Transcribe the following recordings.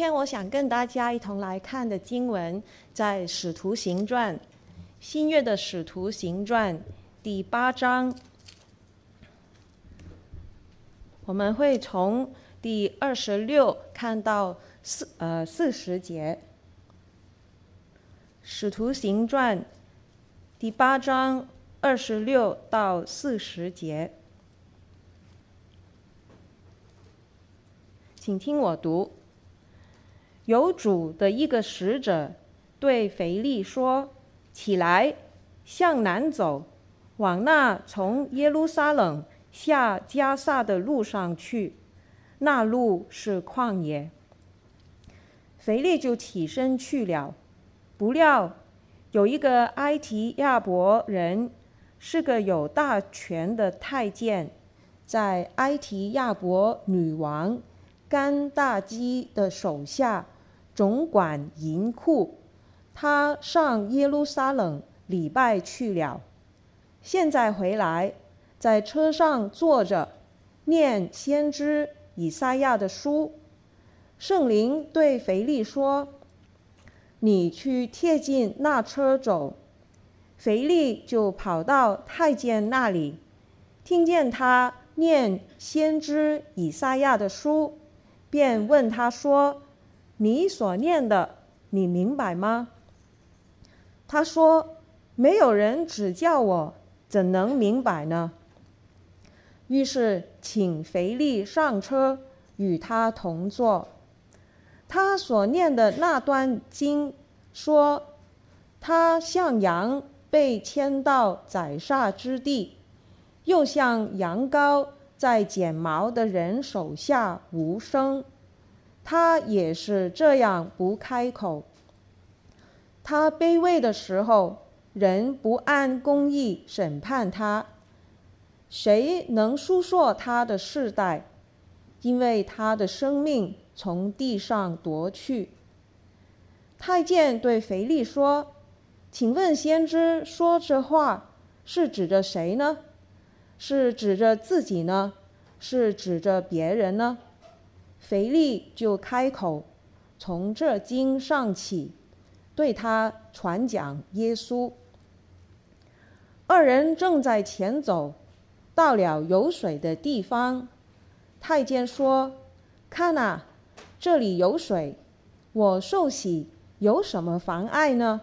今天我想跟大家一同来看的经文，在《使徒行传》新约的《使徒行传》第八章，我们会从第二十六看到四呃四十节，《使徒行传》第八章二十六到四十节，请听我读。有主的一个使者对腓力说：“起来，向南走，往那从耶路撒冷下加萨的路上去，那路是旷野。”腓力就起身去了。不料有一个埃提亚伯人，是个有大权的太监，在埃提亚伯女王甘大基的手下。总管银库，他上耶路撒冷礼拜去了，现在回来，在车上坐着，念先知以赛亚的书。圣灵对腓力说：“你去贴近那车走。”腓力就跑到太监那里，听见他念先知以赛亚的书，便问他说。你所念的，你明白吗？他说：“没有人指教我，怎能明白呢？”于是请肥力上车，与他同坐。他所念的那段经说：“他像羊被牵到宰杀之地，又像羊羔在剪毛的人手下无声。”他也是这样不开口。他卑微的时候，人不按公义审判他。谁能诉说他的世代？因为他的生命从地上夺去。太监对腓力说：“请问先知说这话是指着谁呢？是指着自己呢？是指着别人呢？”腓力就开口，从这经上起，对他传讲耶稣。二人正在前走，到了有水的地方，太监说：“看哪，这里有水，我受洗有什么妨碍呢？”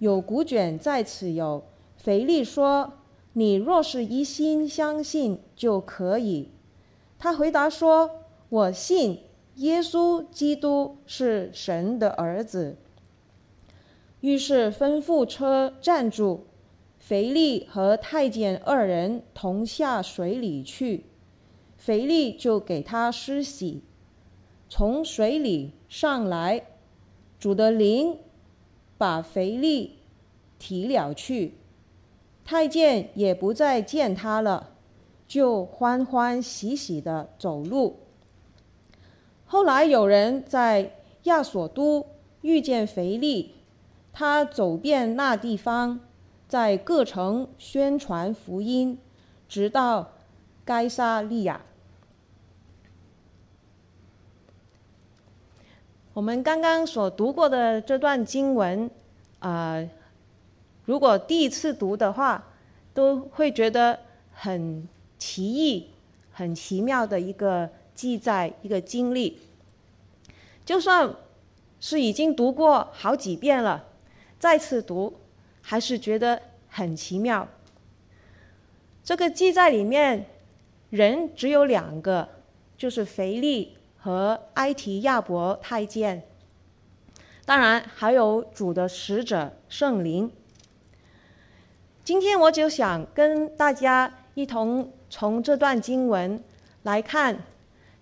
有古卷在此有。腓力说：“你若是一心相信，就可以。”他回答说：“我信耶稣基督是神的儿子。”于是吩咐车站住，腓力和太监二人同下水里去，腓力就给他施洗，从水里上来，主的灵把腓力提了去，太监也不再见他了。就欢欢喜喜地走路。后来有人在亚索都遇见腓力，他走遍那地方，在各城宣传福音，直到该撒利亚。我们刚刚所读过的这段经文，啊、如果第一次读的话，都会觉得很。奇异、很奇妙的一个记载，一个经历。就算是已经读过好几遍了，再次读还是觉得很奇妙。这个记载里面，人只有两个，就是腓力和埃提亚伯太监。当然还有主的使者圣灵。今天我就想跟大家一同。从这段经文来看，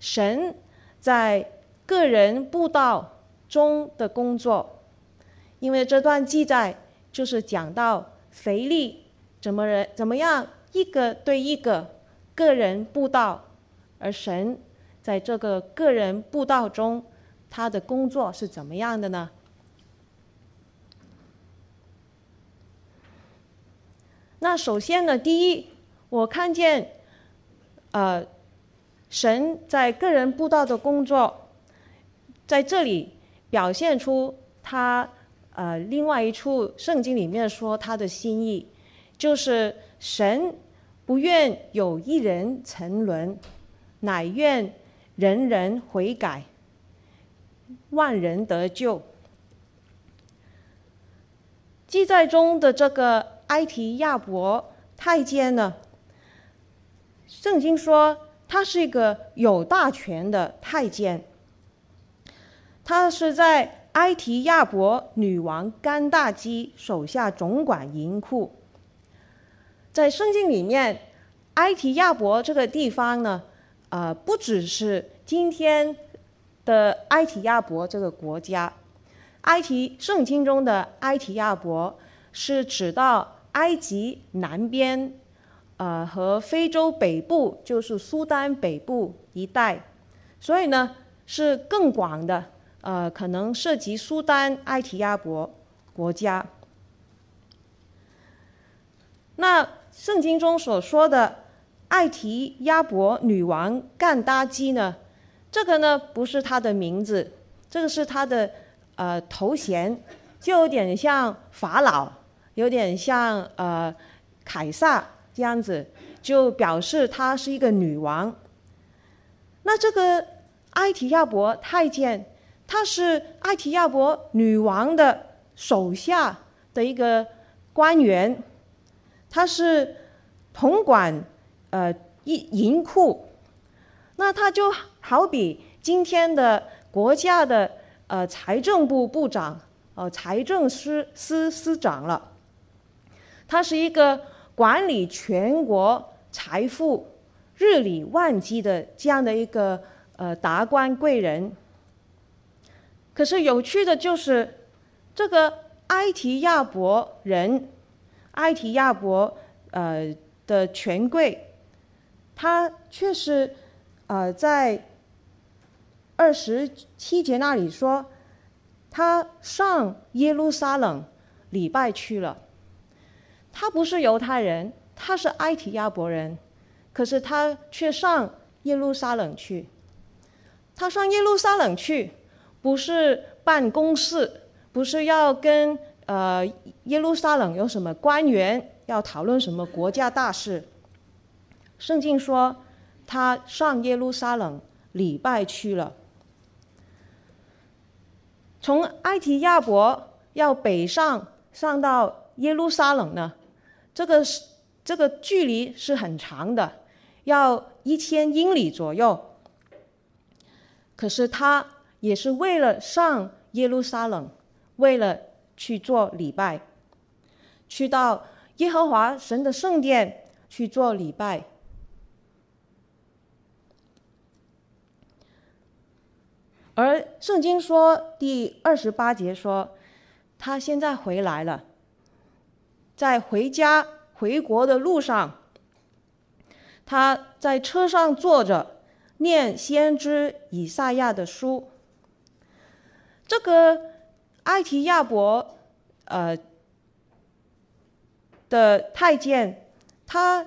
神在个人布道中的工作，因为这段记载就是讲到腓力怎么人怎么样一个对一个个人布道，而神在这个个人布道中，他的工作是怎么样的呢？那首先呢，第一，我看见。呃，神在个人布道的工作，在这里表现出他呃另外一处圣经里面说他的心意，就是神不愿有一人沉沦，乃愿人人悔改，万人得救。记载中的这个埃提亚伯太监呢，圣经说他是一个有大权的太监，他是在埃提亚伯女王甘大基手下总管银库。在圣经里面，埃提亚伯这个地方呢，呃，不只是今天的埃提亚伯这个国家。埃提圣经中的埃提亚伯是指到埃及南边，呃，和非洲北部，就是苏丹北部一带，所以呢是更广的，呃，可能涉及苏丹埃提亚伯国家。那圣经中所说的埃提亚伯女王干达基呢，这个呢不是她的名字，这个是她的。呃，头衔就有点像法老，有点像呃凯撒这样子，就表示她是一个女王。那这个埃提亚伯太监，他是埃提亚伯女王的手下的一个官员，他是统管呃银银库，那他就好比今天的国家的。呃，财政部部长，呃，财政司司司长了。他是一个管理全国财富、日理万机的这样的一个呃达官贵人。可是有趣的就是，这个埃提亚伯人，埃提亚伯呃的权贵，他却是呃在。二十七节那里说，他上耶路撒冷礼拜去了。他不是犹太人，他是埃提亚伯人，可是他却上耶路撒冷去。他上耶路撒冷去，不是办公事，不是要跟呃耶路撒冷有什么官员要讨论什么国家大事。圣经说，他上耶路撒冷礼拜去了。从埃提亚伯要北上上到耶路撒冷呢，这个是这个距离是很长的，要一千英里左右。可是他也是为了上耶路撒冷，为了去做礼拜，去到耶和华神的圣殿去做礼拜。而圣经说第二十八节说，他现在回来了，在回家回国的路上，他在车上坐着念先知以赛亚的书。这个埃提亚伯呃的太监，他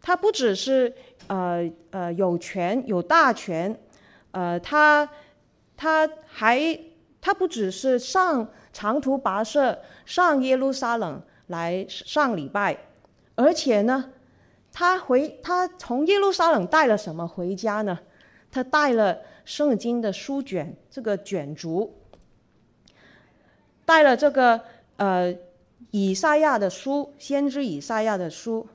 他不只是呃呃有权有大权。呃，他他还他不只是上长途跋涉上耶路撒冷来上礼拜，而且呢，他回他从耶路撒冷带了什么回家呢？他带了圣经的书卷，这个卷轴，带了这个呃以赛亚的书，先知以赛亚的书。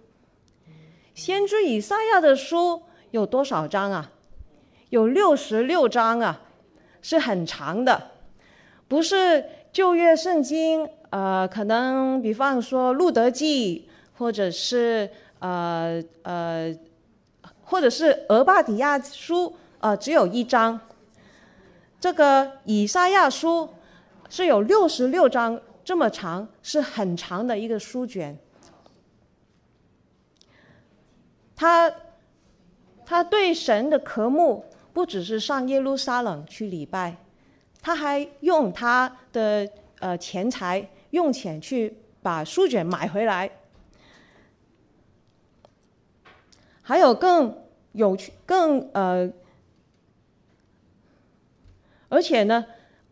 先知以赛亚的书有多少章啊？有六十六章啊，是很长的，不是旧约圣经。呃，可能比方说《路德记》，或者是呃呃，或者是《俄巴底亚书》呃，只有一章。这个以赛亚书是有六十六章这么长，是很长的一个书卷。他他对神的渴慕。不只是上耶路撒冷去礼拜，他还用他的呃钱财用钱去把书卷买回来。还有更有趣，更呃，而且呢，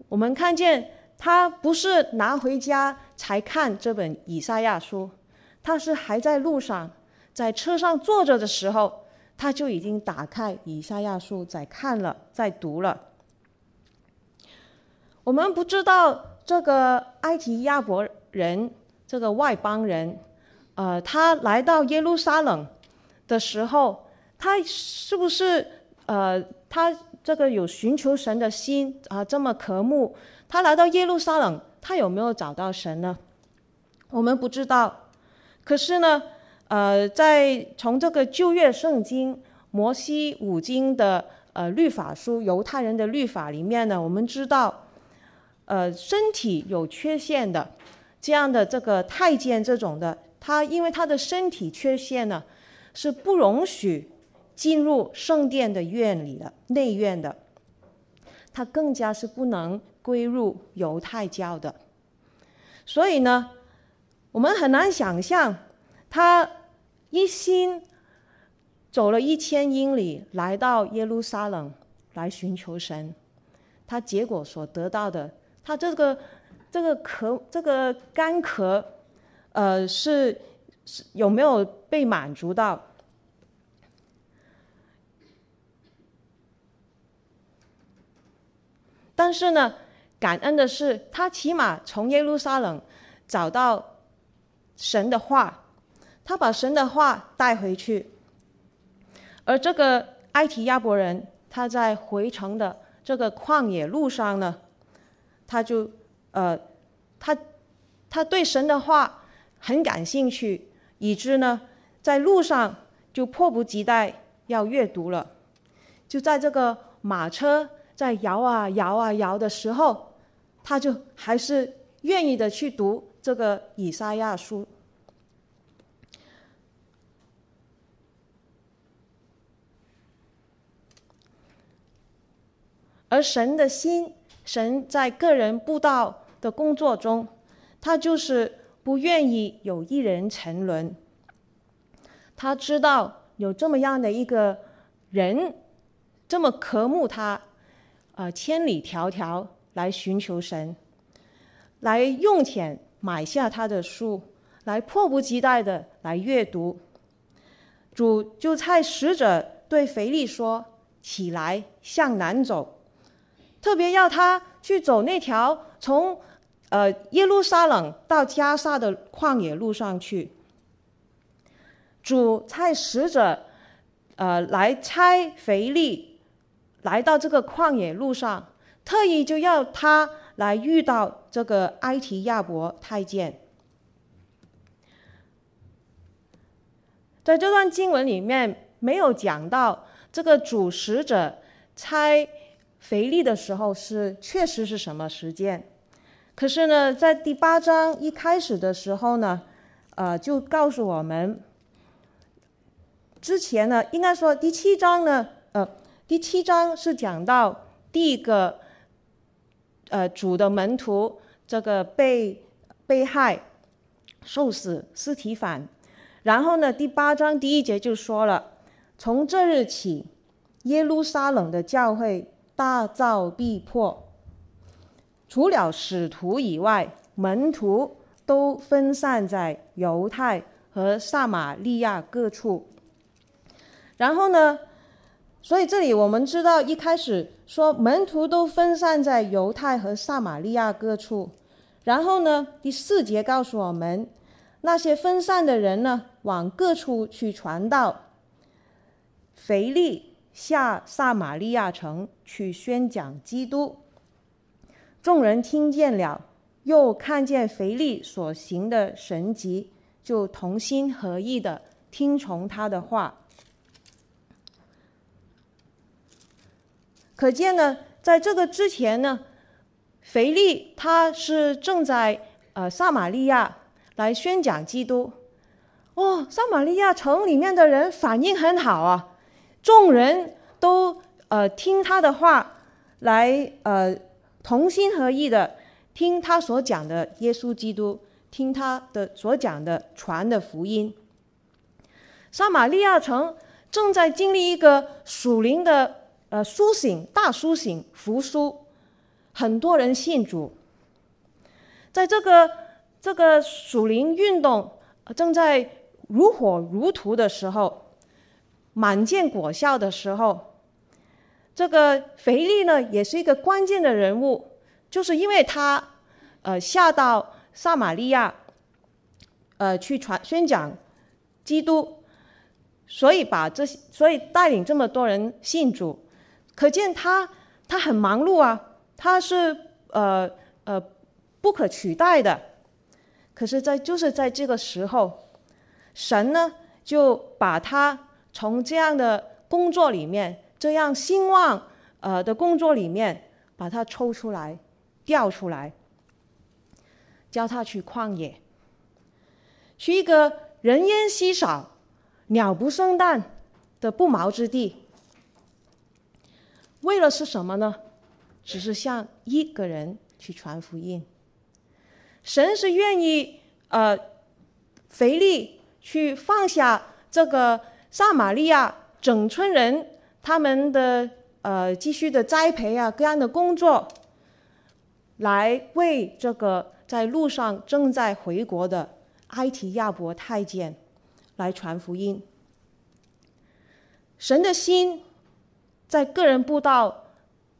我们看见他不是拿回家才看这本以赛亚书，他是还在路上，在车上坐着的时候，他就已经打开以赛亚书在看了，在读了。我们不知道这个埃提亚伯人，这个外邦人，呃，他来到耶路撒冷的时候。他是不是呃，他这个有寻求神的心啊？这么渴慕，他来到耶路撒冷，他有没有找到神呢？我们不知道。可是呢，呃，在从这个旧约圣经摩西五经的呃律法书，犹太人的律法里面呢，我们知道，呃，身体有缺陷的这样的这个太监这种的，他因为他的身体缺陷呢，是不容许。进入圣殿的院里的内院的，他更加是不能归入犹太教的。所以呢，我们很难想象他一心走了一千英里来到耶路撒冷来寻求神，他结果所得到的，他这个这个渴这个干渴，呃，是是有没有被满足到？但是呢，感恩的是，他起码从耶路撒冷找到神的话，他把神的话带回去。而这个埃提亚伯人，他在回程的这个旷野路上呢，他就呃，他他对神的话很感兴趣，以致呢，在路上就迫不及待要阅读了，就在这个马车。在摇啊摇啊摇的时候，他就还是愿意的去读这个以赛亚书。而神的心，神在个人布道的工作中，他就是不愿意有一人沉沦。他知道有这么样的一个人，这么渴慕他。呃，千里迢迢来寻求神，来用钱买下他的书，来迫不及待的来阅读。主就差使者对腓力说：“起来，向南走。”特别要他去走那条从呃耶路撒冷到加沙的旷野路上去。主差使者呃来差腓力。来到这个旷野路上，特意就要他来遇到这个埃提亚伯太监。在这段经文里面没有讲到这个主使者差肥力的时候是确实是什么时间，可是呢，在第八章一开始的时候呢，呃，就告诉我们，之前呢，应该说第七章呢，呃。第七章是讲到第一个，呃，主的门徒这个被被害、受死，尸体反。然后呢，第八章第一节就说了：从这日起，耶路撒冷的教会大造逼迫，除了使徒以外，门徒都分散在犹太和撒玛利亚各处。然后呢，所以这里我们知道，一开始说门徒都分散在犹太和撒玛利亚各处，然后呢，第四节告诉我们，那些分散的人呢，往各处去传道。腓利下撒玛利亚城去宣讲基督，众人听见了，又看见腓利所行的神迹，就同心合意的听从他的话。可见呢，在这个之前呢，腓利他是正在呃撒玛利亚来宣讲基督。哦，撒玛利亚城里面的人反应很好啊，众人都呃听他的话，来呃同心合意的听他所讲的耶稣基督，听他的所讲的传的福音。撒玛利亚城正在经历一个属灵的呃苏醒、大苏醒、复苏，很多人信主。在这个这个属灵运动正在如火如荼的时候，满见果效的时候，这个腓力呢，也是一个关键的人物，就是因为他呃下到撒玛利亚，呃去传宣讲基督。所以把这些，所以带领这么多人信主，可见他他很忙碌啊，他是呃呃不可取代的。可是，在就是在这个时候，神呢就把他从这样的工作里面，这样兴旺呃的工作里面，把他抽出来，调出来，叫他去旷野，去一个人烟稀少。鸟不生蛋的不毛之地，为了是什么呢？只是向一个人去传福音。神是愿意呃，腓力去放下这个撒玛利亚整村人他们的呃继续的栽培啊各样的工作，来为这个在路上正在回国的埃提亚伯太监。来传福音。神的心在个人布道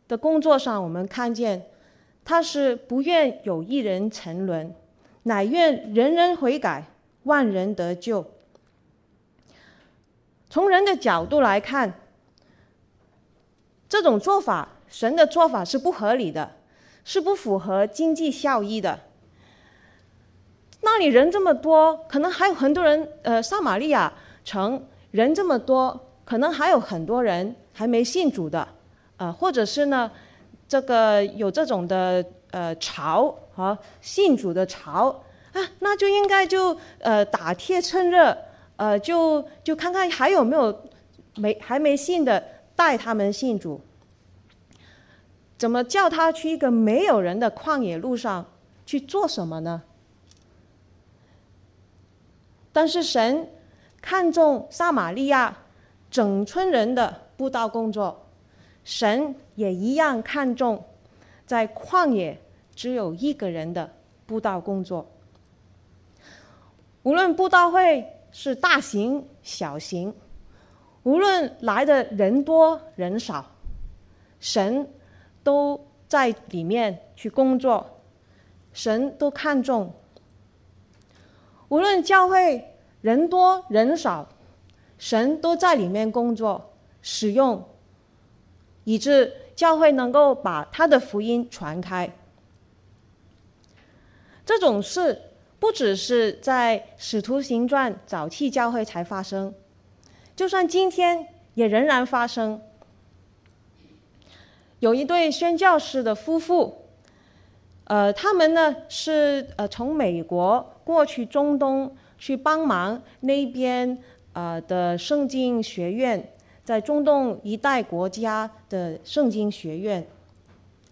的工作上，我们看见他是不愿有一人沉沦，乃愿人人悔改，万人得救。从人的角度来看，这种做法，神的做法是不合理的，是不符合经济效益的。那里人这么多，可能还有很多人。呃，撒玛利亚城人这么多，可能还有很多人还没信主的。呃，或者是呢，这个有这种的呃潮和信主的潮啊，那就应该就呃打铁趁热，呃，就就看看还有没有没还没信的，带他们信主。怎么叫他去一个没有人的旷野路上去做什么呢？但是神看重撒玛利亚整村人的布道工作，神也一样看重在旷野只有一个人的布道工作。无论布道会是大型小型，无论来的人多人少，神都在里面去工作，神都看重。无论教会人多人少，神都在里面工作使用，以致教会能够把他的福音传开。这种事不只是在使徒行传早期教会才发生，就算今天也仍然发生。有一对宣教士的夫妇，呃，他们呢是呃从美国。过去中东去帮忙那边呃的圣经学院，在中东一带国家的圣经学院，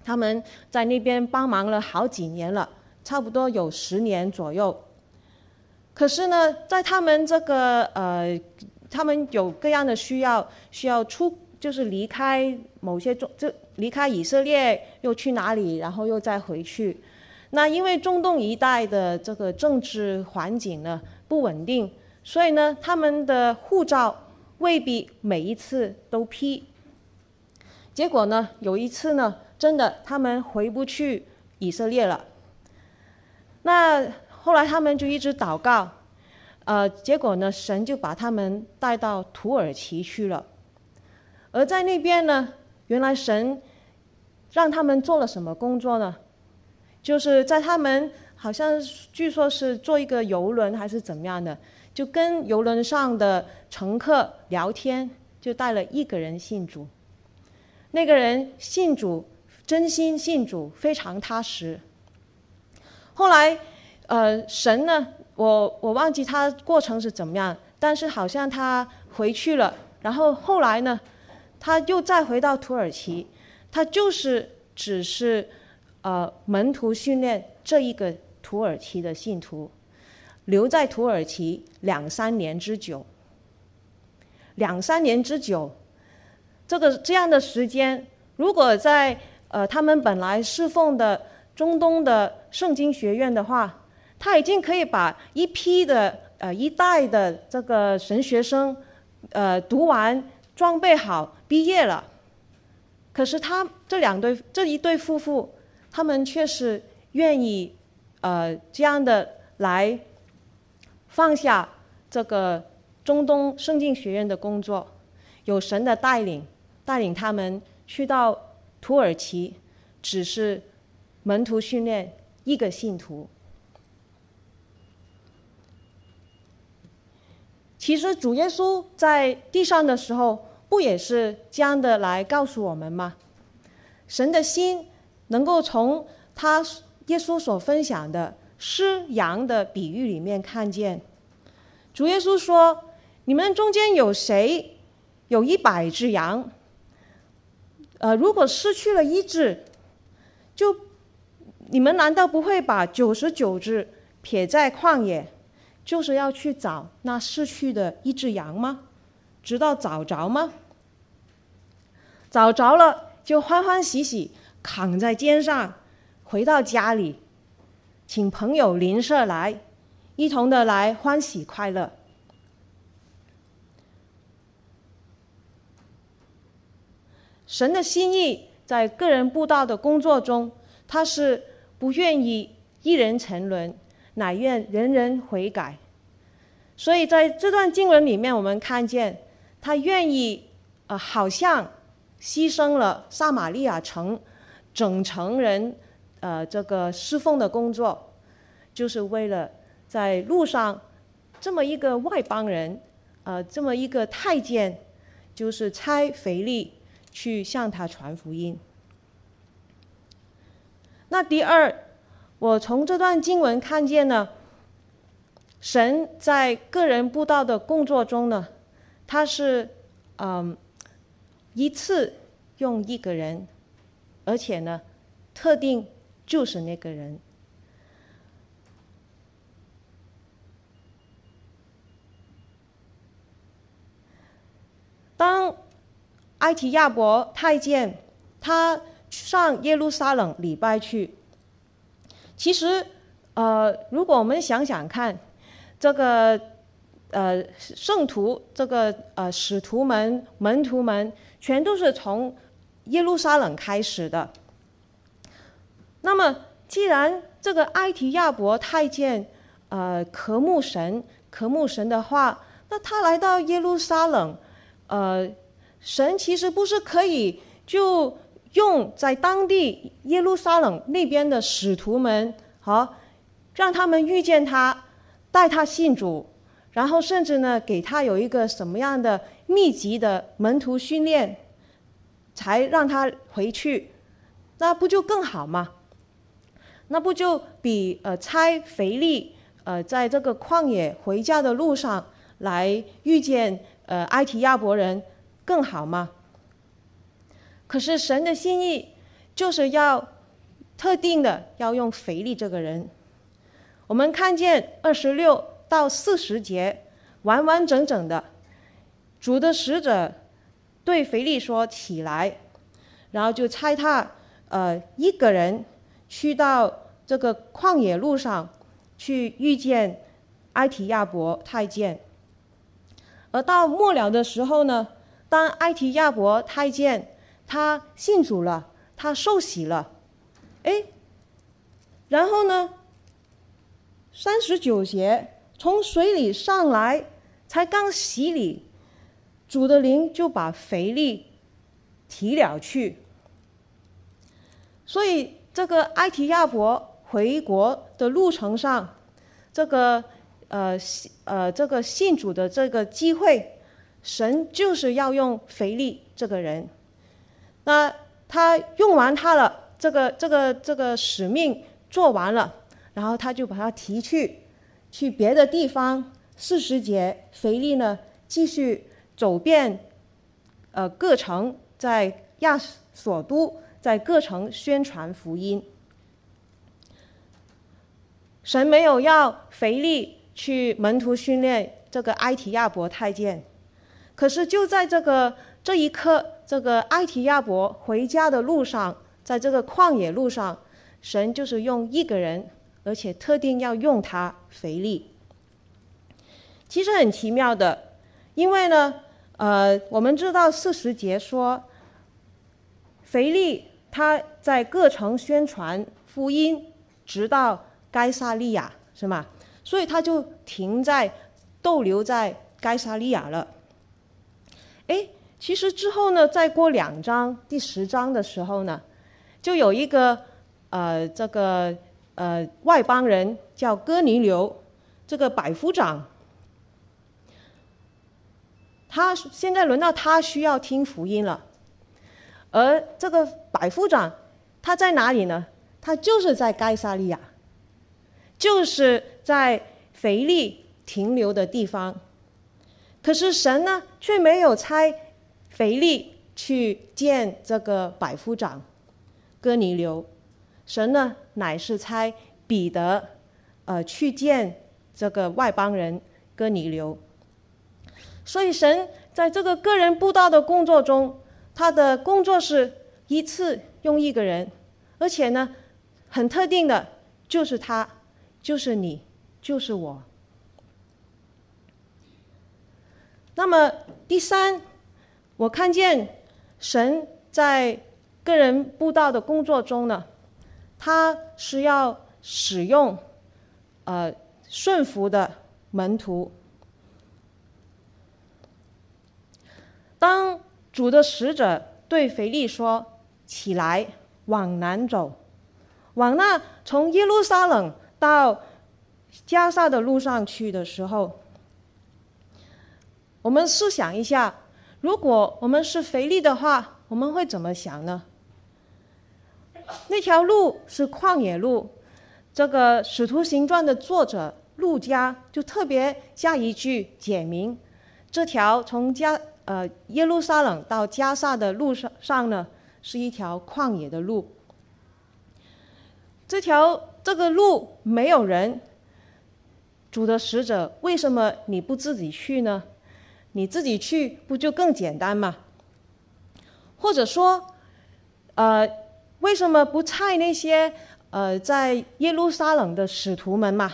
他们在那边帮忙了好几年了，差不多有十年左右。可是呢，在他们这个呃，他们有各样的需要，需要出就是离开某些中，就离开以色列，又去哪里，然后又再回去。那因为中东一带的这个政治环境呢不稳定，所以呢他们的护照未必每一次都批。结果呢有一次呢真的他们回不去以色列了。那后来他们就一直祷告，呃，结果呢神就把他们带到土耳其去了。而在那边呢，原来神让他们做了什么工作呢？就是在他们好像据说是坐一个游轮还是怎么样的，就跟游轮上的乘客聊天，就带了一个人信主。那个人信主，真心信主，非常踏实。后来，呃，神呢，我我忘记他过程是怎么样，但是好像他回去了，然后后来呢，他又再回到土耳其，他就是只是。呃，门徒训练这一个土耳其的信徒，留在土耳其两三年之久，两三年之久。这个这样的时间，如果在呃他们本来侍奉的中东的圣经学院的话，他已经可以把一批的呃一代的这个神学生，呃读完装备好毕业了。可是他这两对这一对夫妇，他们却是愿意呃这样的来放下这个中东圣经学院的工作，有神的带领。带领他们去到土耳其，只是门徒训练一个信徒。其实主耶稣在地上的时候，不也是这样的来告诉我们吗？神的心能够从他耶稣所分享的失羊的比喻里面看见。主耶稣说：“你们中间有谁有一百只羊？”呃，如果失去了一只，就你们难道不会把九十九只撇在旷野，就是要去找那失去的一只羊吗？直到找着吗？找着了，就欢欢喜喜扛在肩上，回到家里，请朋友邻舍来，一同的来欢喜快乐。神的心意在个人布道的工作中，他是不愿意一人沉沦，乃愿人人悔改。所以在这段经文里面，我们看见他愿意，呃，好像牺牲了撒玛利亚城整城人，呃，这个侍奉的工作，就是为了在路上这么一个外邦人，呃，这么一个太监，就是差腓力。去向他传福音。那第二，我从这段经文看见呢，神在个人布道的工作中呢，他是嗯一次用一个人，而且呢，特定就是那个人。当埃提亚伯太监，他上耶路撒冷礼拜去。其实，呃，如果我们想想看，这个呃圣徒，这个呃使徒们、门徒们，全都是从耶路撒冷开始的。那么，既然这个埃提亚伯太监，呃，渴慕神、渴慕神的话，那他来到耶路撒冷，呃。神其实不是可以就用在当地耶路撒冷那边的使徒们，好，让他们遇见他，带他信主，然后甚至呢给他有一个什么样的密集的门徒训练，才让他回去，那不就更好吗？那不就比呃拆腓力呃在这个旷野回家的路上来遇见呃埃提亚伯人，更好吗？可是神的心意就是要特定的要用腓力这个人。我们看见二十六到四十节完完整整的，主的使者对腓力说：“起来。”然后就差他呃一个人去到这个旷野路上去遇见埃提亚伯太监。而到末了的时候呢，当埃提亚伯太监他信主了，他受洗了，哎，然后呢，三十九节从水里上来，才刚洗礼，主的灵就把腓力提了去。所以这个埃提亚伯回国的路程上，这个呃呃这个信主的这个机会。神就是要用腓力这个人，那他用完他了，这个这个这个使命做完了，然后他就把他提去，去别的地方。四十节，腓力呢继续走遍，呃各城，在亚索都，在各城宣传福音。神没有要腓力去门徒训练这个埃提亚伯太监。可是就在这个这一刻，这个埃提亚伯回家的路上，在这个旷野路上，神就是用一个人，而且特定要用他腓力。其实很奇妙的，因为呢，呃，我们知道四十节说，腓力他在各城宣传福音，直到该撒利亚，是吗？所以他就停在逗留在该撒利亚了。哎，其实之后呢，再过两章，第十章的时候呢，就有一个呃，这个呃外邦人叫哥尼流，这个百夫长，他现在轮到他需要听福音了，而这个百夫长他在哪里呢？他就是在该撒利亚，就是在腓力停留的地方。可是神呢，却没有差腓力去见这个百夫长哥尼流，神呢，乃是差彼得，呃，去见这个外邦人哥尼流。所以神在这个个人布道的工作中，他的工作是一次用一个人，而且呢，很特定的，就是他，就是你，就是我。那么第三，我看见神在个人布道的工作中呢，他是要使用呃顺服的门徒。当主的使者对腓力说：“起来，往南走，往那从耶路撒冷到加萨的路上去的时候。”我们试想一下，如果我们是腓力的话，我们会怎么想呢？那条路是旷野路，这个《使徒行传》的作者路加就特别加一句简明：这条从加呃耶路撒冷到加萨的路上上呢，是一条旷野的路。这条这个路没有人，主的使者，为什么你不自己去呢？你自己去不就更简单吗？或者说，呃，为什么不差那些呃在耶路撒冷的使徒们嘛？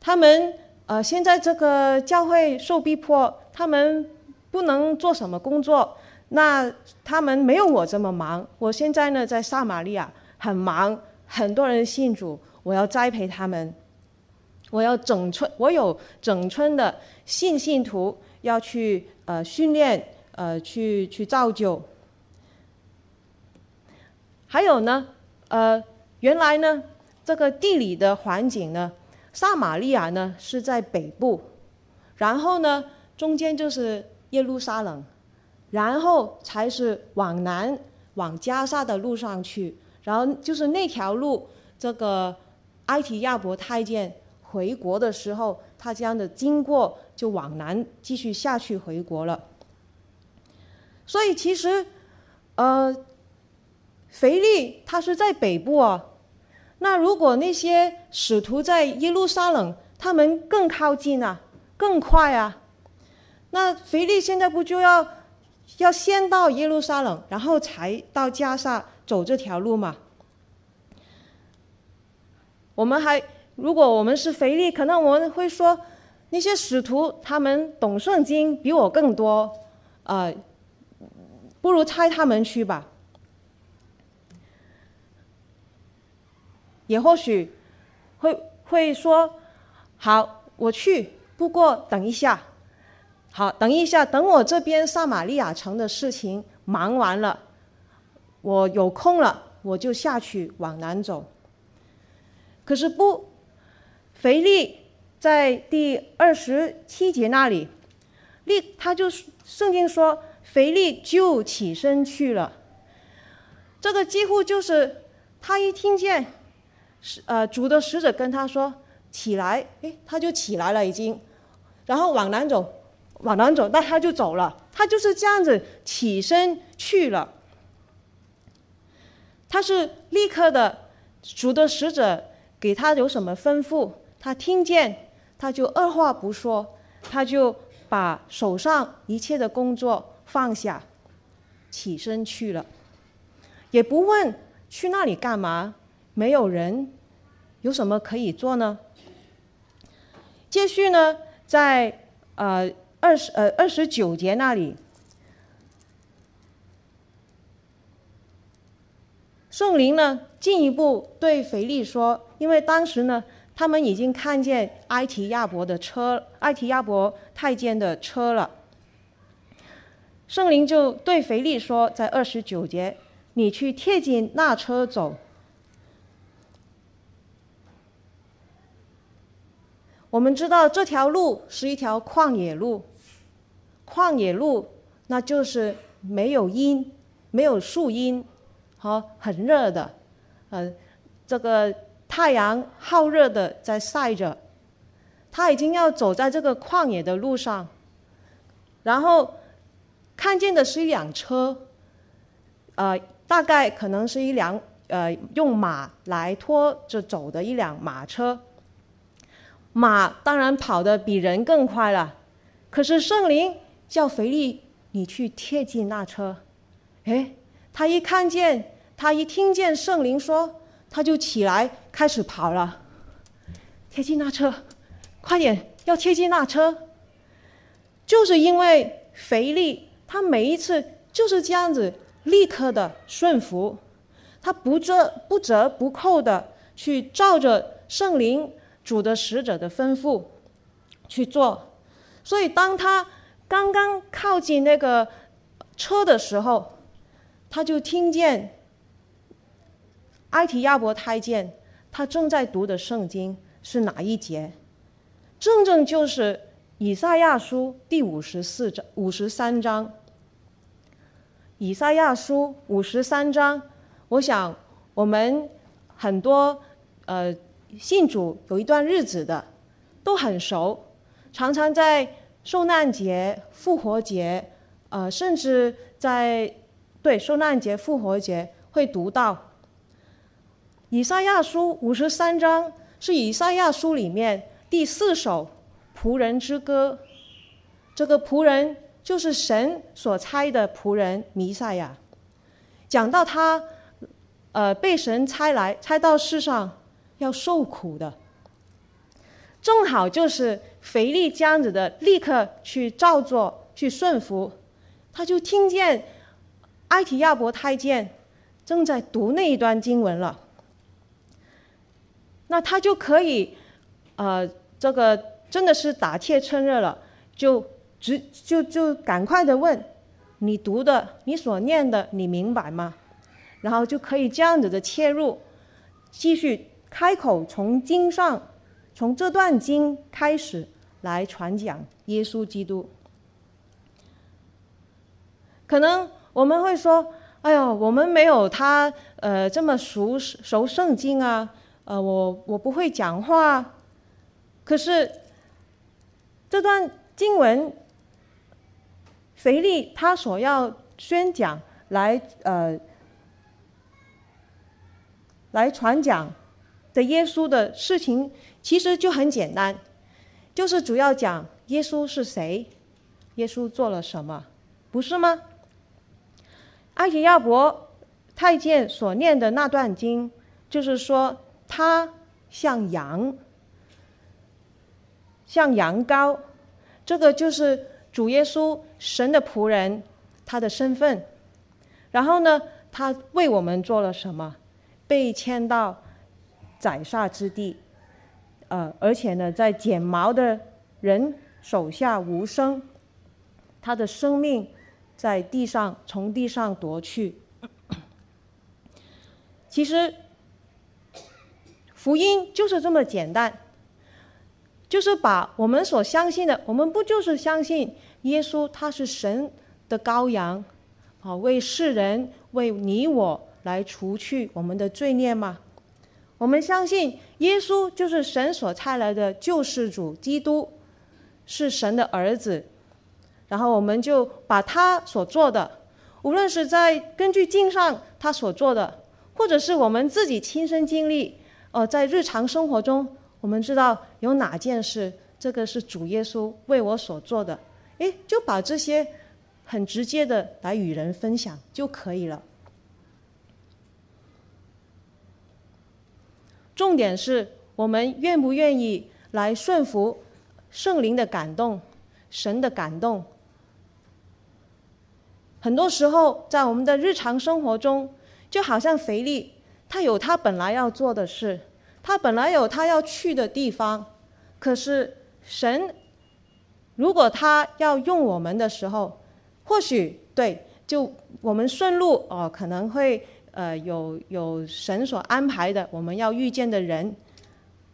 他们呃现在这个教会受逼迫，他们不能做什么工作，那他们没有我这么忙。我现在呢在撒玛利亚很忙，很多人信主，我要栽培他们，我要整村，我有整村的信信徒。要去呃训练呃去去造就，还有呢呃原来呢这个地理的环境呢，撒玛利亚呢是在北部，然后呢中间就是耶路撒冷，然后才是往南往加沙的路上去，然后就是那条路这个埃提亚伯太监回国的时候，他这样的经过。就往南继续下去回国了。所以其实，呃，腓力他是在北部啊。那如果那些使徒在耶路撒冷，他们更靠近啊，更快啊。那腓力现在不就要要先到耶路撒冷，然后才到加沙走这条路吗？我们还，如果我们是腓力，可能我们会说。那些使徒他们懂圣经比我更多，呃，不如差他们去吧。也或许会会说，好，我去。不过等一下，好，等一下，等我这边撒玛利亚城的事情忙完了，我有空了，我就下去往南走。可是不，腓力。在第二十七节那里，利他就圣经说，腓力就起身去了。这个几乎就是他一听见，呃主的使者跟他说起来，哎，他就起来了已经，然后往南走，往南走，那他就走了，他就是这样子起身去了。他是立刻的，主的使者给他有什么吩咐，他听见。他就二话不说，他就把手上一切的工作放下，起身去了，也不问去那里干嘛。没有人，有什么可以做呢？继续呢，在呃二十呃二十九节那里，圣灵呢进一步对腓利说，因为当时呢。他们已经看见埃提亚伯的车，埃提亚伯太监的车了。圣灵就对腓力说，在二十九节，你去贴近那车走。我们知道这条路是一条旷野路，旷野路那就是没有阴，没有树荫，和很热的，呃，这个。太阳好热的在晒着，他已经要走在这个旷野的路上，然后看见的是一辆车，呃，大概可能是一辆呃用马来拖着走的一辆马车。马当然跑得比人更快了，可是圣灵叫腓力你去贴近那车，诶，他一看见，他一听见圣灵说。他就起来开始跑了，贴近那车，快点，要贴近那车。就是因为腓力，他每一次就是这样子，立刻的顺服，他不折不折不扣的去照着圣灵主的使者的吩咐去做。所以当他刚刚靠近那个车的时候，他就听见。埃提亚伯太监，他正在读的圣经是哪一节？正正就是以赛亚书第五十四章、五十三章。以赛亚书五十三章，我想我们很多呃信主有一段日子的都很熟，常常在受难节、复活节，呃，甚至在对受难节、复活节会读到。以赛亚书五十三章是以赛亚书里面第四首仆人之歌。这个仆人就是神所差的仆人弥赛亚，讲到他，呃，被神差来差到世上要受苦的，正好就是腓力这样子的，立刻去照做去顺服，他就听见埃提亚伯太监正在读那一段经文了。那他就可以，呃，这个真的是打铁趁热了，就直就就赶快的问，你读的，你所念的，你明白吗？然后就可以这样子的切入，继续开口从经上，从这段经开始来传讲耶稣基督。可能我们会说，哎呦，我们没有他呃这么熟熟圣经啊。呃，我我不会讲话，可是这段经文，腓力他所要宣讲来呃来传讲的耶稣的事情，其实就很简单，就是主要讲耶稣是谁，耶稣做了什么，不是吗？埃提亚伯太监所念的那段经，就是说。他像羊，像羊羔，这个就是主耶稣神的仆人，他的身份。然后呢，他为我们做了什么？被牵到宰杀之地，呃，而且呢，在剪毛的人手下无声，他的生命在地上从地上夺去。其实。福音就是这么简单，就是把我们所相信的，我们不就是相信耶稣他是神的羔羊，啊，为世人为你我来除去我们的罪孽吗？我们相信耶稣就是神所差来的救世主，基督是神的儿子，然后我们就把他所做的，无论是在根据经上他所做的，或者是我们自己亲身经历。哦，在日常生活中，我们知道有哪件事，这个是主耶稣为我所做的，诶，就把这些很直接的来与人分享就可以了。重点是我们愿不愿意来顺服圣灵的感动，神的感动。很多时候，在我们的日常生活中，就好像腓力，他有他本来要做的事，他本来有他要去的地方。可是神，如果他要用我们的时候，或许对，就我们顺路哦，可能会呃有有神所安排的我们要遇见的人。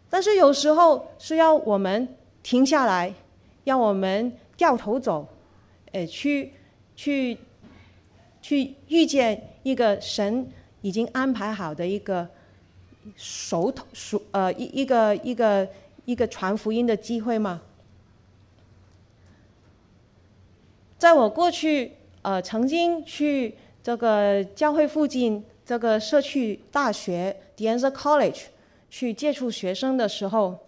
但是有时候是要我们停下来，要我们掉头走，呃，去去。去遇见一个神已经安排好的一个手头呃一一个一个一个传福音的机会吗？在我过去呃曾经去这个教会附近这个社区大学 De Anza College 去接触学生的时候，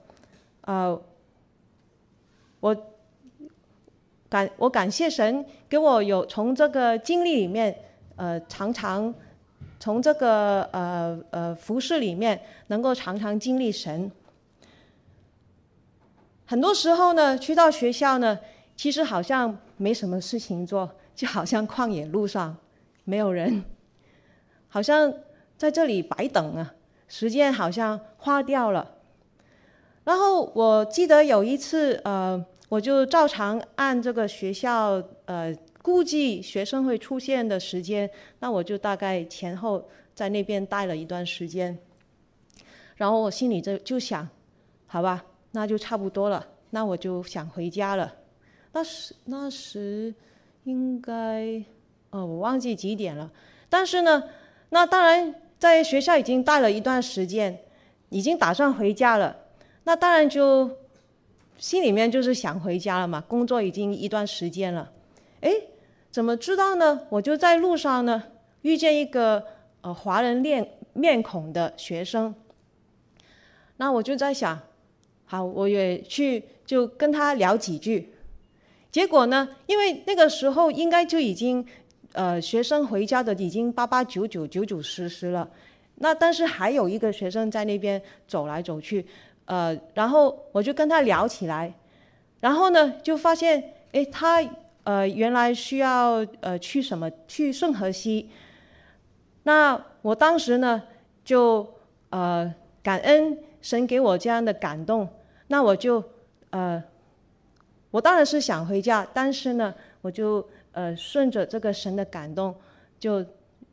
呃，我。感我感谢神给我有从这个经历里面，呃，常常从这个呃呃服饰里面能够常常经历神。很多时候呢，去到学校呢，其实好像没什么事情做，就好像旷野路上没有人，好像在这里白等啊，时间好像花掉了。然后我记得有一次，呃。我就照常按这个学校呃估计学生会出现的时间，那我就大概前后在那边待了一段时间，然后我心里就就想，好吧，那就差不多了，那我就想回家了。那时那时应该呃我忘记几点了，但是呢，那当然在学校已经待了一段时间，已经打算回家了，那当然就。心里面就是想回家了嘛，工作已经一段时间了，哎，怎么知道呢？我就在路上呢，遇见一个呃华人脸面孔的学生，那我就在想，好，我也去就跟他聊几句，结果呢，因为那个时候应该就已经呃学生回家的已经八八九九九九十十了，那但是还有一个学生在那边走来走去。呃，然后我就跟他聊起来，然后呢，就发现，哎，他呃原来需要呃去什么去圣河西，那我当时呢就呃感恩神给我这样的感动，那我就呃我当然是想回家，但是呢，我就呃顺着这个神的感动，就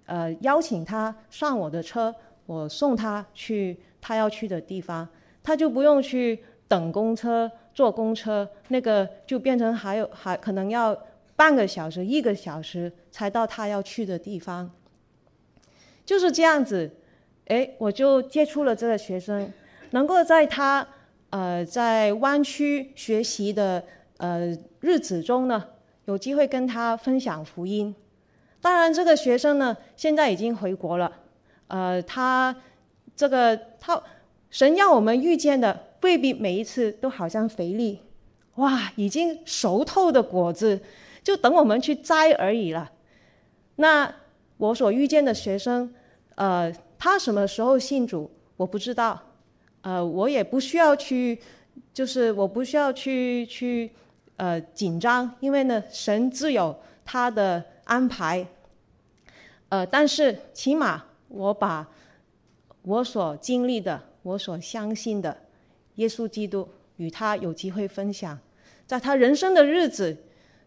呃邀请他上我的车，我送他去他要去的地方。他就不用去等公车、坐公车，那个就变成还有还可能要半个小时、一个小时才到他要去的地方。就是这样子，哎，我就接触了这个学生，能够在他呃在湾区学习的呃日子中呢，有机会跟他分享福音。当然，这个学生呢现在已经回国了，呃，他这个他。神让我们遇见的未必每一次都好像肥力，哇，已经熟透的果子，就等我们去摘而已了。那我所遇见的学生，呃，他什么时候信主，我不知道，呃，我也不需要去，就是我不需要去去呃紧张，因为呢，神自有他的安排。呃，但是起码我把我所经历的。我所相信的耶稣基督，与他有机会分享，在他人生的日子，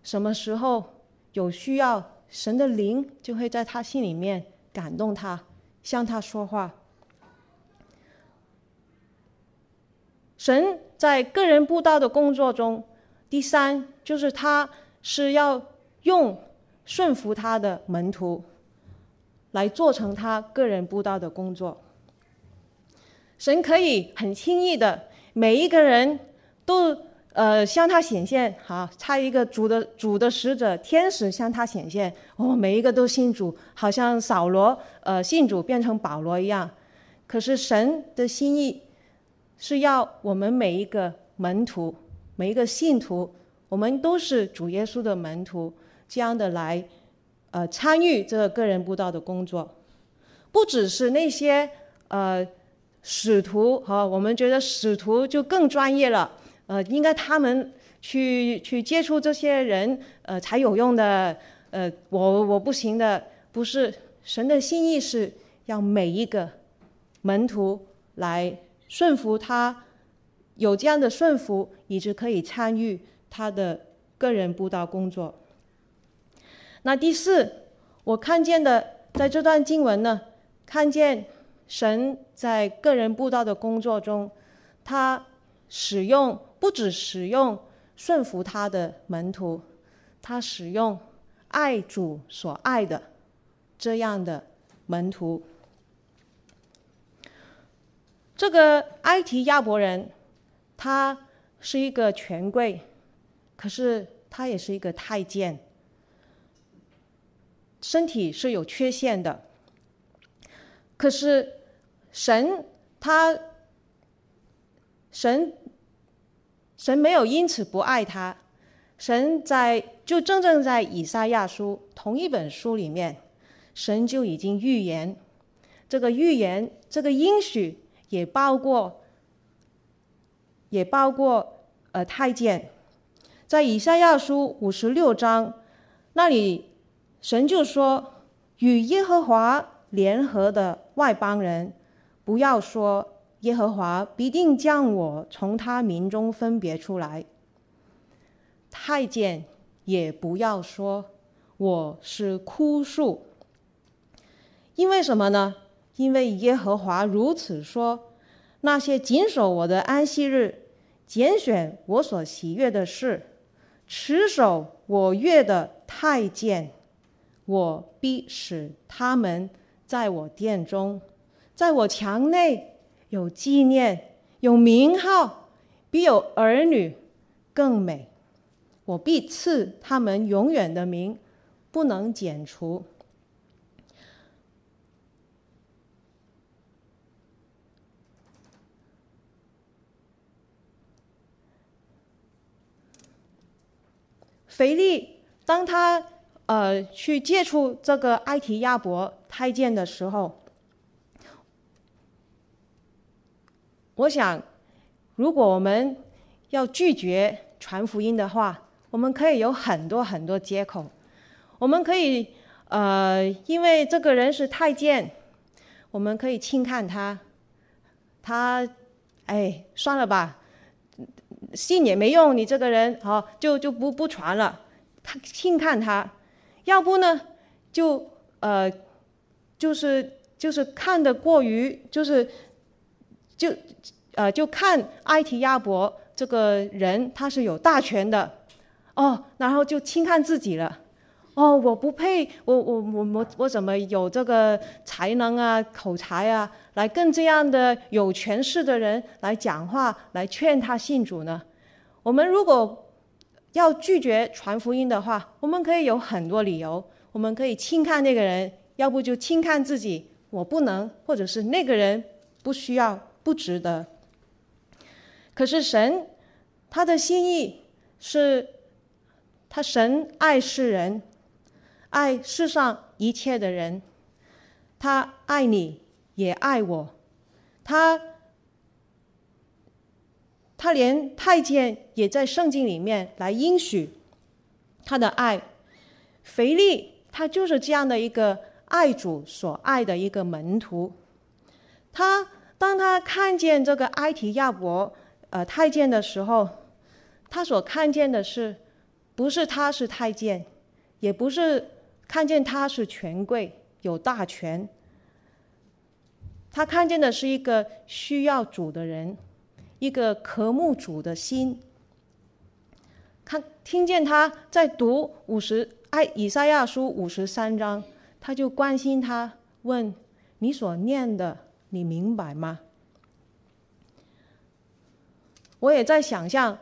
什么时候有需要，神的灵就会在他心里面感动他，向他说话。神在个人布道的工作中，第三就是他是要用顺服他的门徒，来做成他个人布道的工作。神可以很轻易的，每一个人都呃向他显现，好，差一个主的主的使者天使向他显现，哦，每一个都信主，好像扫罗呃信主变成保罗一样。可是神的心意是要我们每一个门徒，每一个信徒，我们都是主耶稣的门徒，这样的来，呃，参与这个个人布道的工作，不只是那些呃使徒哈，我们觉得使徒就更专业了，呃，应该他们去去接触这些人，呃，才有用的，呃，我我不行的，不是，神的心意是要每一个门徒来顺服他，有这样的顺服，以致可以参与。他的个人布道工作。那第四，我看见的在这段经文呢，看见神在个人布道的工作中，他使用不只使用顺服他的门徒，他使用爱主所爱的这样的门徒。这个埃提亚伯人，他是一个权贵。可是他也是一个太监，身体是有缺陷的。可是神他神神没有因此不爱他，神在就真正在以赛亚书同一本书里面，神就已经预言这个预言这个应许也包括也包括呃太监。在以赛亚书五十六章那里，神就说：“与耶和华联合的外邦人，不要说耶和华必定将我从他民中分别出来；太监也不要说我是枯树。因为什么呢？因为耶和华如此说：那些谨守我的安息日，拣选我所喜悦的事。”持守我约的太监，我必使他们在我殿中，在我墙内有纪念，有名号，比有儿女更美。我必赐他们永远的名，不能剪除。腓力当他呃去接触这个埃提亚伯太监的时候，我想，如果我们要拒绝传福音的话，我们可以有很多很多借口。我们可以呃，因为这个人是太监，我们可以轻看他，他哎算了吧。信也没用，你这个人好，就就不不传了。他轻看他，要不呢，就呃，就是就是看得过于，就是就呃就看埃提亚伯这个人他是有大权的哦，然后就轻看自己了。哦，我不配，我我我我我怎么有这个才能啊、口才啊，来跟这样的有权势的人来讲话，来劝他信主呢？我们如果要拒绝传福音的话，我们可以有很多理由。我们可以轻看那个人，要不就轻看自己，我不能，或者是那个人不需要、不值得。可是神他的心意是，他神爱世人。爱世上一切的人，他爱你，也爱我。他，他连太监也在圣经里面来应许他的爱。腓力，他就是这样的一个爱主所爱的一个门徒。他当他看见这个埃提亚伯呃太监的时候，他所看见的是，不是他是太监，也不是。看见他是权贵，有大权。他看见的是一个需要主的人，一个渴慕主的心。看，听见他在读五十哎以赛亚书五十三章，他就关心他，问你所念的，你明白吗？我也在想象，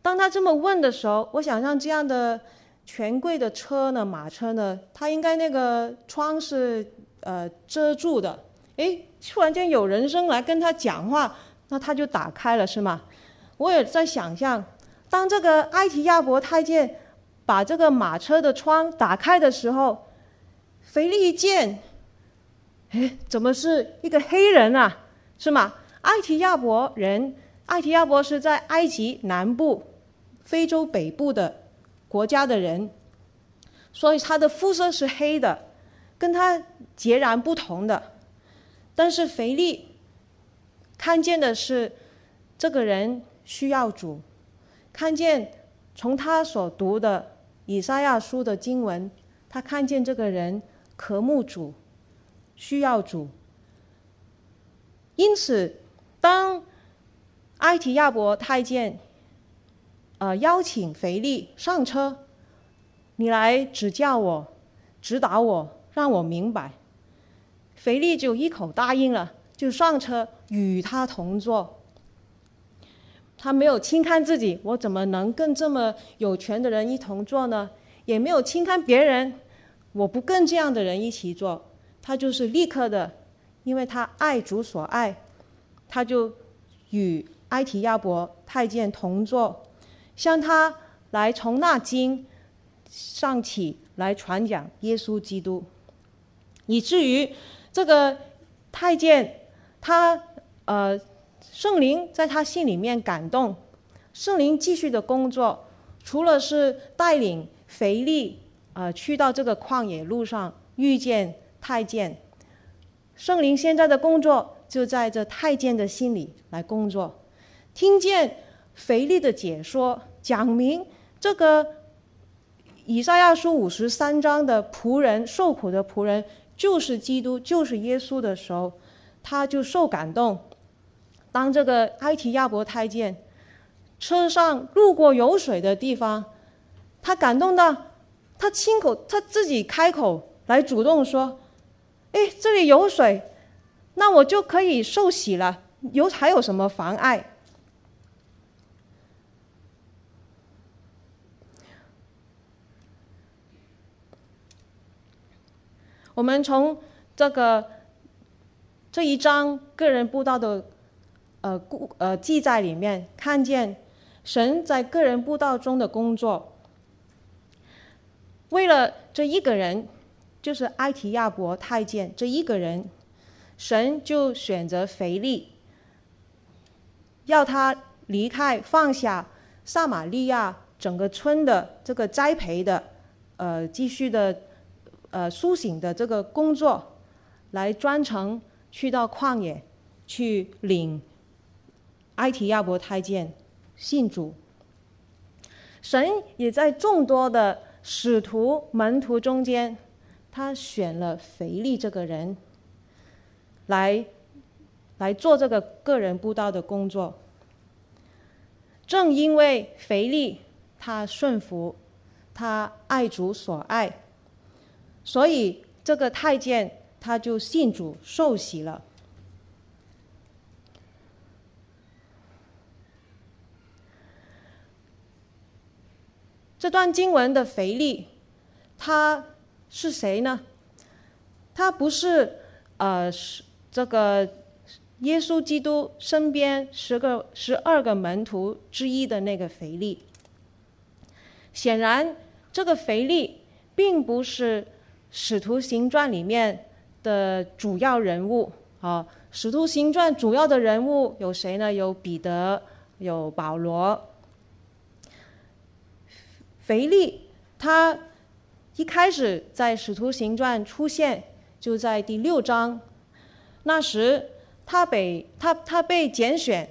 当他这么问的时候，我想象这样的。权贵的车呢，马车呢，他应该那个窗是呃遮住的。诶，突然间有人声来跟他讲话，那他就打开了，是吗？我也在想象，当这个埃提亚伯太监把这个马车的窗打开的时候，腓力一见，哎，怎么是一个黑人啊？是吗？埃提亚伯人，埃提亚伯是在埃及南部、非洲北部的国家的人，所以他的肤色是黑的，跟他截然不同的。但是腓力看见的是这个人需要主，看见从他所读的以赛亚书的经文，他看见这个人渴慕主，需要主，因此。当埃提亚伯太监，呃，邀请腓力上车，你来指教我、指导我，让我明白。腓力就一口答应了，就上车与他同坐。他没有轻看自己，我怎么能跟这么有权的人一同坐呢？也没有轻看别人，我不跟这样的人一起坐。他就是立刻的，因为他爱主所爱。他就与埃提亚伯太监同坐，向他来从那经上起来传讲耶稣基督，以至于这个太监他呃圣灵在他心里面感动，圣灵继续的工作，除了是带领腓力呃去到这个旷野路上遇见太监，圣灵现在的工作。就在这太监的心里来工作，听见腓力的解说，讲明这个以赛亚书五十三章的仆人受苦的仆人就是基督，就是耶稣的时候，他就受感动。当这个埃提亚伯太监车上路过有水的地方，他感动到他亲口他自己开口来主动说：“哎，这里有水。”那我就可以受洗了，有还有什么妨碍？我们从这个这一章个人布道的呃故呃记载里面，看见神在个人布道中的工作，为了这一个人，就是埃提亚伯太监这一个人。神就选择腓力，要他离开放下撒玛利亚整个村的这个栽培的，呃，继续的，呃，苏醒的这个工作，来专程去到旷野，去领埃提亚伯太监信主。神也在众多的使徒门徒中间，他选了腓力这个人。来，来做这个个人布道的工作。正因为腓力他顺服，他爱主所爱，所以这个太监他就信主受洗了。这段经文的腓力，他是谁呢？他不是呃。这个耶稣基督身边十个、十二个门徒之一的那个腓力，显然这个腓力并不是使徒行传里面的主要人物啊。使徒行传主要的人物有谁呢？有彼得，有保罗。腓力他一开始在使徒行传出现，就在第六章。那时，他被他他被拣选，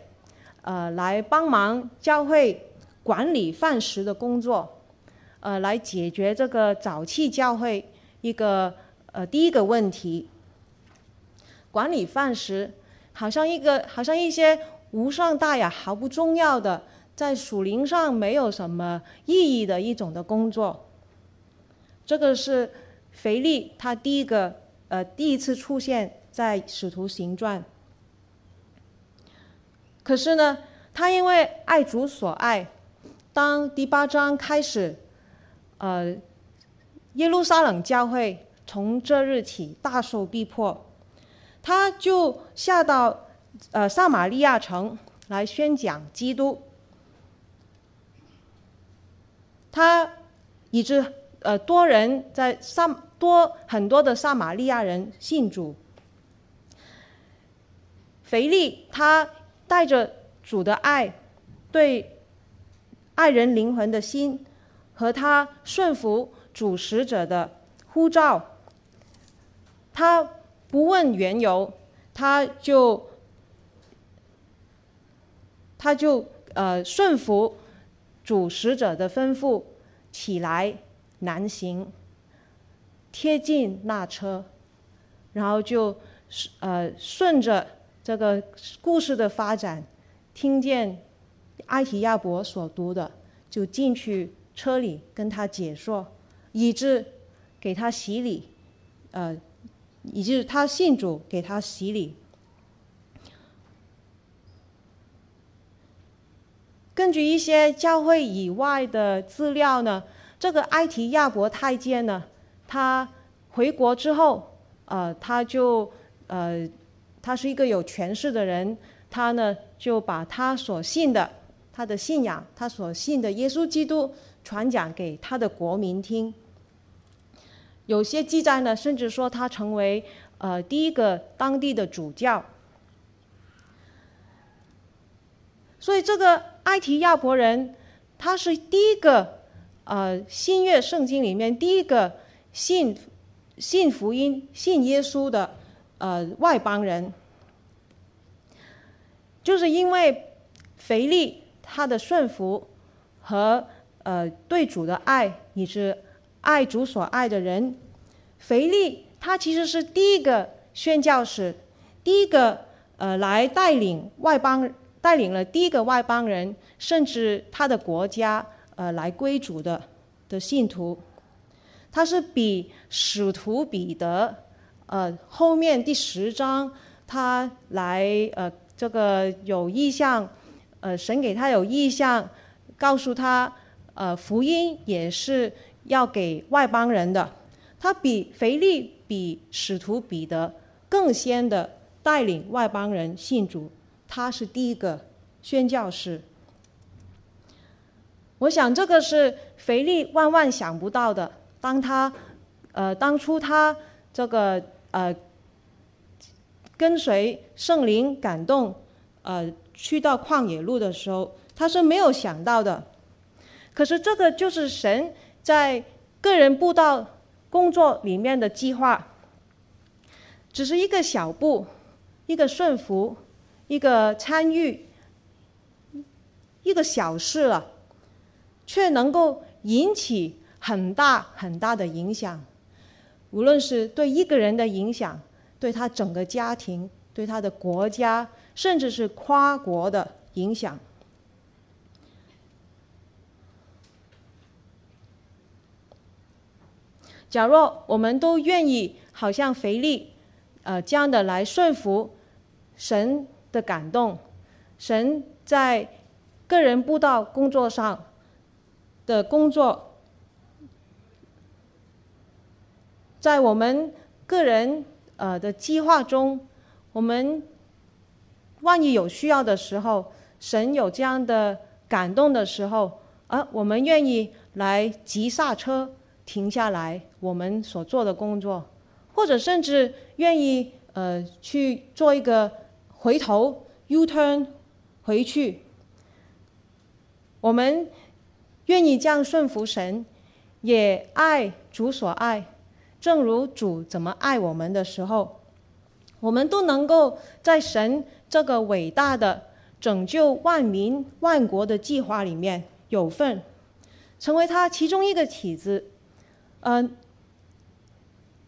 呃，来帮忙教会管理饭食的工作，呃，来解决这个早期教会一个呃第一个问题。管理饭食，好像一个好像一些无伤大雅、毫不重要的，在属灵上没有什么意义的一种的工作。这个是腓力他第一个呃第一次出现。在使徒行传，可是呢，他因为爱主所爱，当第八章开始，呃，耶路撒冷教会从这日起大受逼迫，他就下到呃撒玛利亚城来宣讲基督。他以致呃多人在撒多很多的撒玛利亚人信主。腓力他带着主的爱，对爱人灵魂的心，和他顺服主使者的呼召，他不问缘由，他就他就呃顺服主使者的吩咐，起来南行，贴近那车，然后就呃顺着这个故事的发展，听见埃提亚伯所读的，就进去车里跟他解说，以致给他洗礼，呃，以致他信主，给他洗礼。根据一些教会以外的资料呢，这个埃提亚伯太监呢，他回国之后，呃，他就呃，他是一个有权势的人，他呢就把他所信的，他的信仰，他所信的耶稣基督传讲给他的国民听。有些记载呢，甚至说他成为呃第一个当地的主教。所以这个埃提亚伯人，他是第一个呃新约圣经里面第一个信信福音、信耶稣的呃外邦人，就是因为腓力他的顺服和呃对主的爱，以及爱主所爱的人，腓力他其实是第一个宣教士，第一个呃来带领外邦。带领了第一个外邦人，甚至他的国家，呃，来归主的的信徒，他是比使徒彼得，呃，后面第十章他来，呃，这个有意向，呃，神给他有意向，告诉他，呃，福音也是要给外邦人的，他比腓力比使徒彼得更先的带领外邦人信主。他是第一个宣教士，我想这个是腓力万万想不到的。当他，呃，当初他这个呃跟随圣灵感动，呃，去到旷野路的时候，他是没有想到的。可是这个就是神在个人布道工作里面的计划，只是一个小步，一个顺服。一个参与，一个小事了，却能够引起很大很大的影响。无论是对一个人的影响，对他整个家庭，对他的国家，甚至是跨国的影响。假若我们都愿意，好像腓力，呃，这样的来顺服神。的感动，神在个人布道工作上的工作，在我们个人呃的计划中，我们万一有需要的时候，神有这样的感动的时候，啊，我们愿意来急刹车，停下来我们所做的工作，或者甚至愿意呃去做一个。回头 U turn 回去，我们愿意这样顺服神，也爱主所爱，正如主怎么爱我们的时候，我们都能够在神这个伟大的拯救万民万国的计划里面有份，成为他其中一个体子。嗯、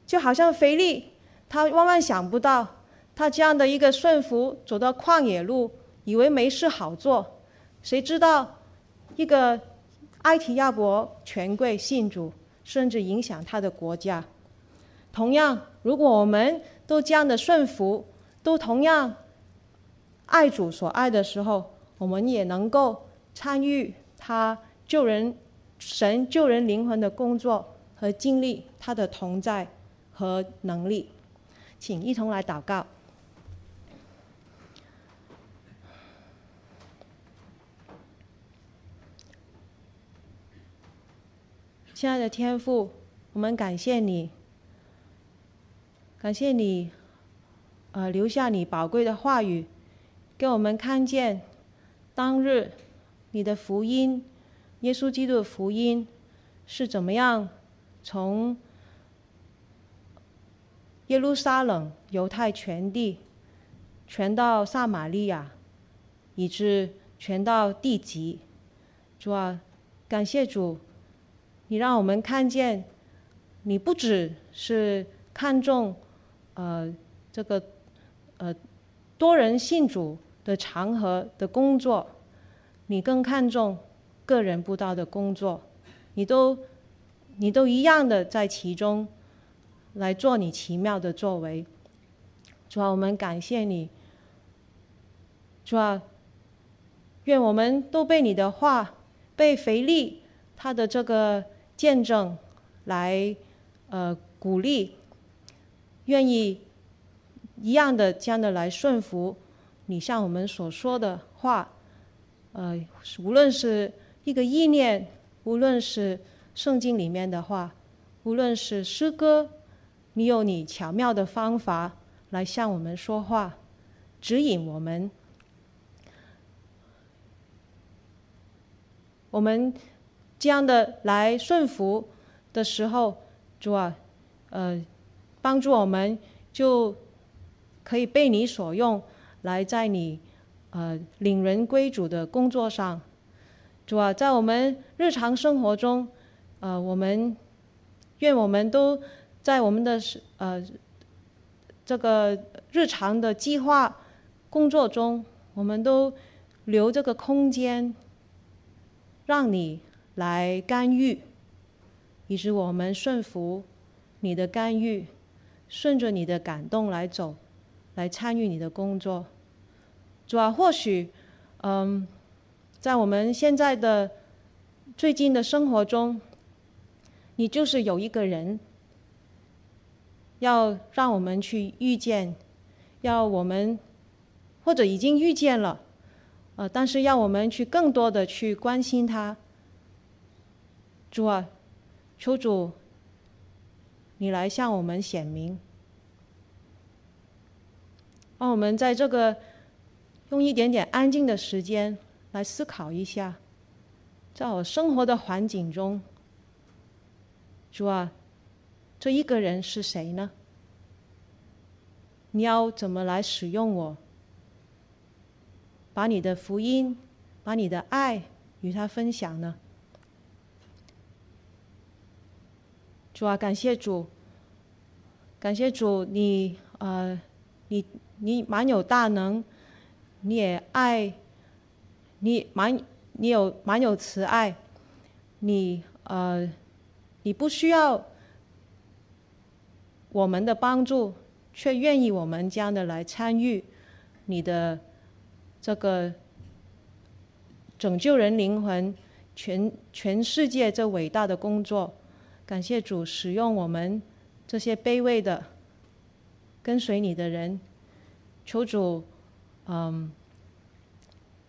就好像腓力，他万万想不到。他这样的一个顺服，走到旷野路，以为没事好做，谁知道一个埃提亚伯权贵信主，甚至影响他的国家。同样，如果我们都这样的顺服，都同样爱主所爱的时候，我们也能够参与他救人、神救人灵魂的工作和经历他的同在和能力。请一同来祷告。亲爱的天父，我们感谢你，感谢你，呃，留下你宝贵的话语，给我们看见当日你的福音，耶稣基督的福音是怎么样从耶路撒冷、犹太全地传到撒玛利亚，以致传到地极。主啊，感谢主，你让我们看见，你不只是看重呃这个呃多人信主的场合的工作，你更看重个人布道的工作，你都你都一样的在其中来做你奇妙的作为。主啊，我们感谢你。主啊，愿我们都被你的话。被腓力他的这个见证来呃鼓励，愿意一样的这样的来顺服你向我们所说的话，呃，无论是一个意念，无论是圣经里面的话，无论是诗歌，你有你巧妙的方法来向我们说话，指引我们。我们这样的来顺服的时候，主啊，呃，帮助我们就可以被你所用，来在你呃领人归主的工作上。主啊，在我们日常生活中，呃，我们愿我们都在我们的呃这个日常的计划工作中，我们都留这个空间。让你来干预，以致我们顺服你的干预，顺着你的感动来走，来参与你的工作。主啊，或许，嗯，在我们现在的最近的生活中，你就是有一个人，要让我们去遇见，要我们或者已经遇见了。呃，但是要我们去更多的去关心他，主啊，求主，你来向我们显明，让我们在这个用一点点安静的时间来思考一下，在我生活的环境中，主啊，这一个人是谁呢？你要怎么来使用我？把你的福音，把你的爱与他分享呢？主啊，感谢主，感谢主你，呃，你你蛮有大能，你也爱，你蛮你有蛮有慈爱，你呃，你不需要我们的帮助，却愿意我们这样的来参与你的。这个拯救人灵魂，全全世界这伟大的工作，感谢主使用我们这些卑微的跟随你的人，求主，嗯，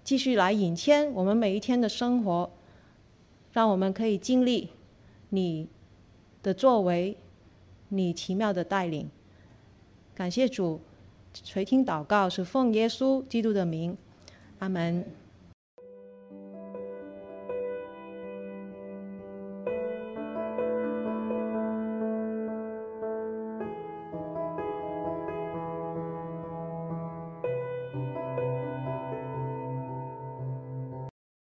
继续来引牵我们每一天的生活，让我们可以经历你的作为，你奇妙的带领。感谢主，垂听祷告是奉耶稣基督的名。阿门。